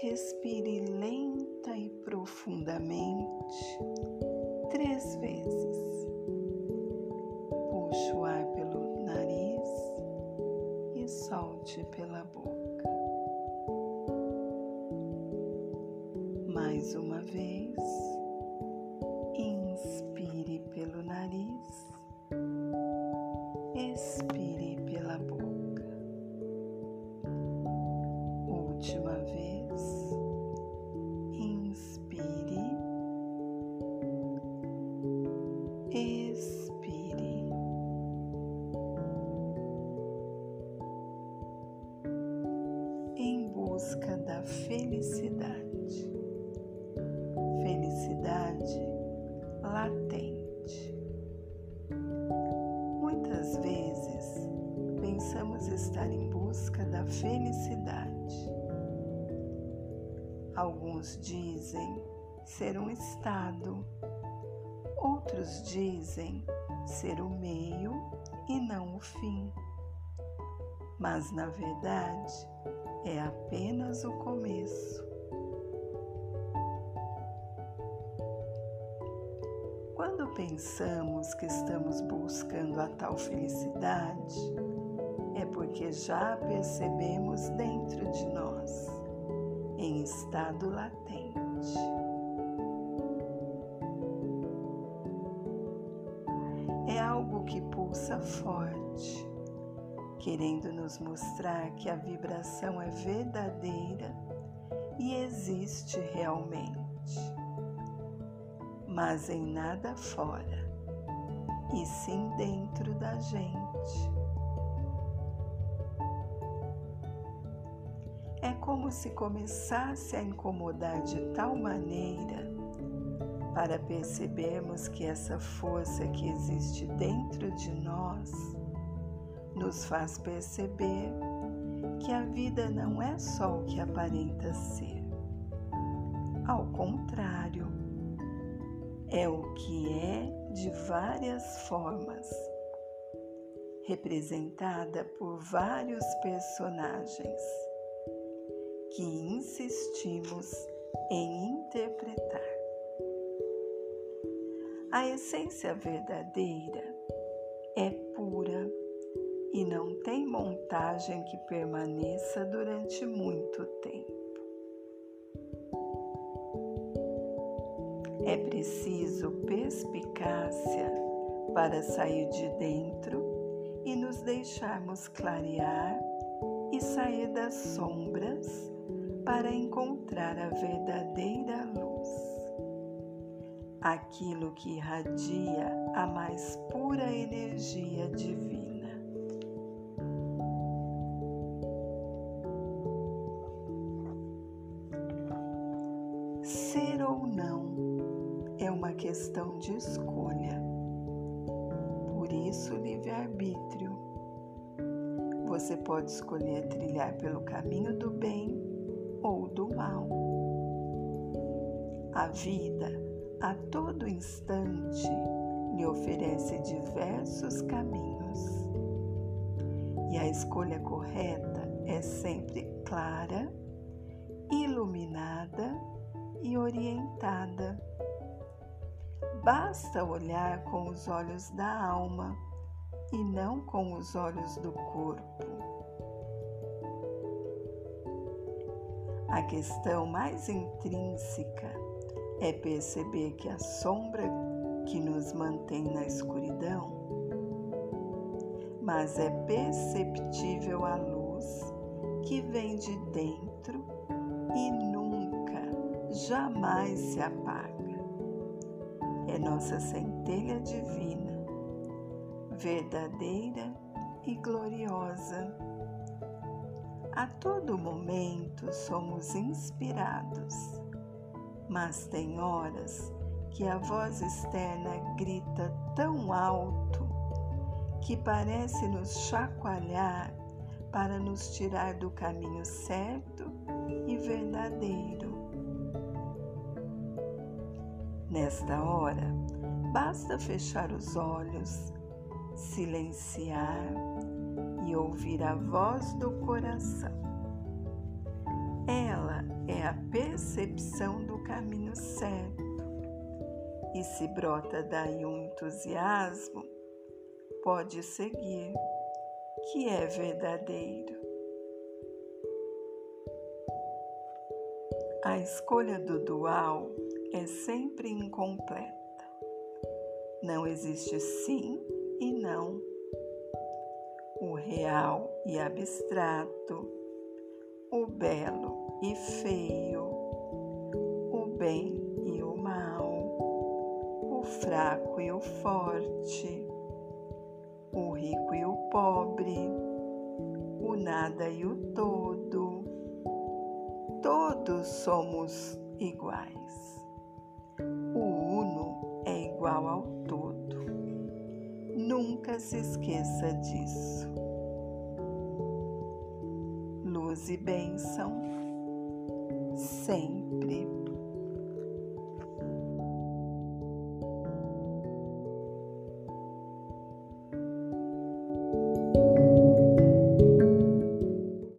Respire lenta e profundamente três vezes. Puxe o ar pelo nariz e solte pela boca. Mais uma vez, inspire pelo nariz, expire busca da felicidade, felicidade latente. Muitas vezes pensamos estar em busca da felicidade. Alguns dizem ser um estado, outros dizem ser o meio e não o fim. Mas na verdade é apenas o começo. Quando pensamos que estamos buscando a tal felicidade, é porque já percebemos dentro de nós, em estado latente. É algo que pulsa forte, querendo nos mostrar que a vibração é verdadeira e existe realmente mas em nada fora, e sim dentro da gente. É como se começasse a incomodar de tal maneira para percebermos que essa força que existe dentro de nós nos faz perceber que a vida não é só o que aparenta ser. Ao contrário, é o que é de várias formas, representada por vários personagens que insistimos em interpretar. A essência verdadeira é pura e não tem montagem que permaneça durante muito tempo. É preciso perspicácia para sair de dentro e nos deixarmos clarear e sair das sombras para encontrar a verdadeira luz. Aquilo que irradia a mais pura energia divina. Questão de escolha. Por isso, livre-arbítrio. Você pode escolher trilhar pelo caminho do bem ou do mal. A vida, a todo instante, lhe oferece diversos caminhos. E a escolha correta é sempre clara, iluminada e orientada. Basta olhar com os olhos da alma e não com os olhos do corpo. A questão mais intrínseca é perceber que a sombra que nos mantém na escuridão, mas é perceptível a luz que vem de dentro e nunca, jamais se apaga. É nossa centelha divina, verdadeira e gloriosa. A todo momento somos inspirados, mas tem horas que a voz externa grita tão alto que parece nos chacoalhar para nos tirar do caminho certo e verdadeiro. Nesta hora, basta fechar os olhos, silenciar e ouvir a voz do coração. Ela é a percepção do caminho certo. E se brota daí um entusiasmo, pode seguir, que é verdadeiro. A escolha do dual é sempre incompleta. Não existe sim e não. O real e abstrato, o belo e feio, o bem e o mal, o fraco e o forte, o rico e o pobre, o nada e o todo. Todos somos iguais. Igual ao todo. Nunca se esqueça disso. Luz e bênção sempre